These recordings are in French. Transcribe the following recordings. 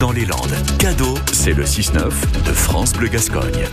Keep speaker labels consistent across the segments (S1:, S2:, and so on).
S1: Dans les Landes, cadeau, c'est le 6-9 de France Bleu Gascogne.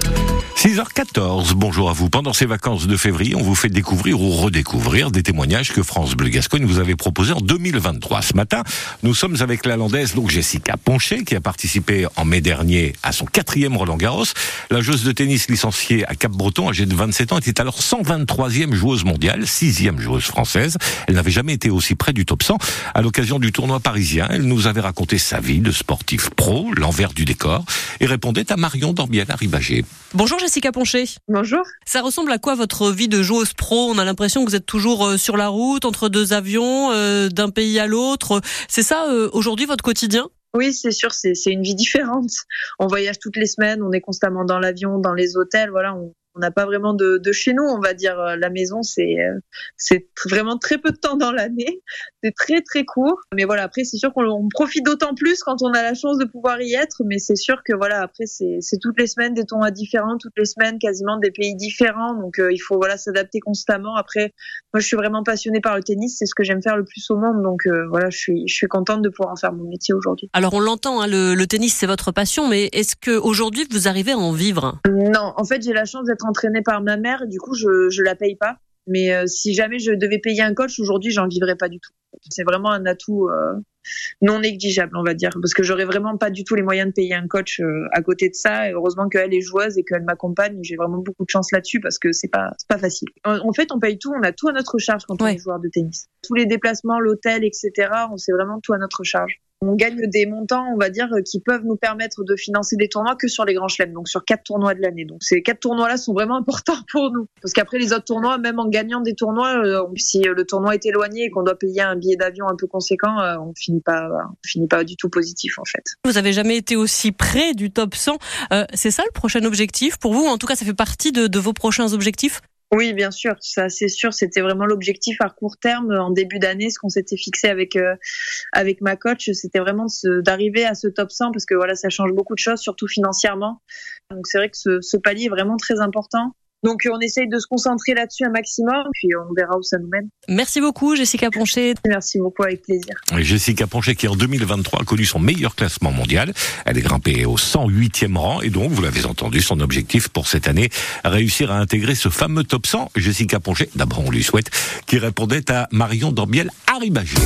S2: 6h14, bonjour à vous. Pendant ces vacances de février, on vous fait découvrir ou redécouvrir des témoignages que France Bleu Gascogne vous avait proposés en 2023. Ce matin, nous sommes avec la landaise donc Jessica Poncher, qui a participé en mai dernier à son quatrième Roland Garros. La joueuse de tennis licenciée à Cap-Breton, âgée de 27 ans, était alors 123e joueuse mondiale, sixième joueuse française. Elle n'avait jamais été aussi près du top 100. À l'occasion du tournoi parisien, elle nous avait raconté sa vie de sportif pro, l'envers du décor, et répondait à Marion Dorbiel à Ribagé.
S3: Bonjour Jessica Poncher.
S4: Bonjour.
S3: Ça ressemble à quoi votre vie de joueuse pro? On a l'impression que vous êtes toujours euh, sur la route, entre deux avions, euh, d'un pays à l'autre. C'est ça euh, aujourd'hui votre quotidien?
S4: Oui, c'est sûr, c'est une vie différente. On voyage toutes les semaines, on est constamment dans l'avion, dans les hôtels, voilà, on, on n'a pas vraiment de, de, chez nous, on va dire. Euh, la maison, c'est euh, c'est vraiment très peu de temps dans l'année. C'est très très court. Mais voilà, après, c'est sûr qu'on profite d'autant plus quand on a la chance de pouvoir y être. Mais c'est sûr que voilà, après, c'est toutes les semaines des tournois différents, toutes les semaines quasiment des pays différents. Donc euh, il faut voilà s'adapter constamment. Après, moi, je suis vraiment passionnée par le tennis. C'est ce que j'aime faire le plus au monde. Donc voilà, je suis je suis contente de pouvoir en faire mon métier aujourd'hui.
S3: Alors on l'entend, hein, le, le tennis c'est votre passion, mais est-ce que aujourd'hui vous arrivez à en vivre?
S4: Non, en fait, j'ai la chance d'être entraînée par ma mère et du coup je je la paye pas. Mais euh, si jamais je devais payer un coach aujourd'hui, j'en vivrais pas du tout. C'est vraiment un atout euh, non négligeable, on va dire, parce que j'aurais vraiment pas du tout les moyens de payer un coach euh, à côté de ça. Et heureusement qu'elle est joueuse et qu'elle m'accompagne. J'ai vraiment beaucoup de chance là-dessus parce que c'est pas c'est pas facile. En, fait, on paye tout, on a tout à notre charge quand on est joueur de tennis. Tous les déplacements, l'hôtel, etc. On sait vraiment tout à notre charge on gagne des montants, on va dire, qui peuvent nous permettre de financer des tournois que sur les grands chelems, donc sur quatre tournois de l'année. Donc ces quatre tournois-là sont vraiment importants pour nous, parce qu'après les autres tournois, même en gagnant des tournois, euh, si le tournoi est éloigné et qu'on doit payer un billet d'avion un peu conséquent, euh, on finit pas, finit pas du tout positif en fait.
S3: Vous avez jamais été aussi près du top 100. Euh, c'est ça le prochain objectif pour vous? En tout cas, ça fait partie de vos prochains objectifs?
S4: Oui, bien sûr, c'est sûr, c'était vraiment l'objectif à court terme en début d'année, ce qu'on s'était fixé avec euh, avec ma coach, c'était vraiment d'arriver à ce top 100 parce que voilà, ça change beaucoup de choses, surtout financièrement. Donc c'est vrai que ce, ce palier est vraiment très important. Donc on essaye de se concentrer là-dessus un maximum, puis on verra où ça nous mène.
S3: Merci beaucoup Jessica Poncher.
S4: Merci beaucoup, avec plaisir.
S2: Jessica Poncher qui en 2023 a connu son meilleur classement mondial. Elle est grimpée au 108e rang et donc, vous l'avez entendu, son objectif pour cette année, réussir à intégrer ce fameux top 100. Jessica Poncher, d'abord on lui souhaite, qui répondait à Marion Dorbiel Arribagé.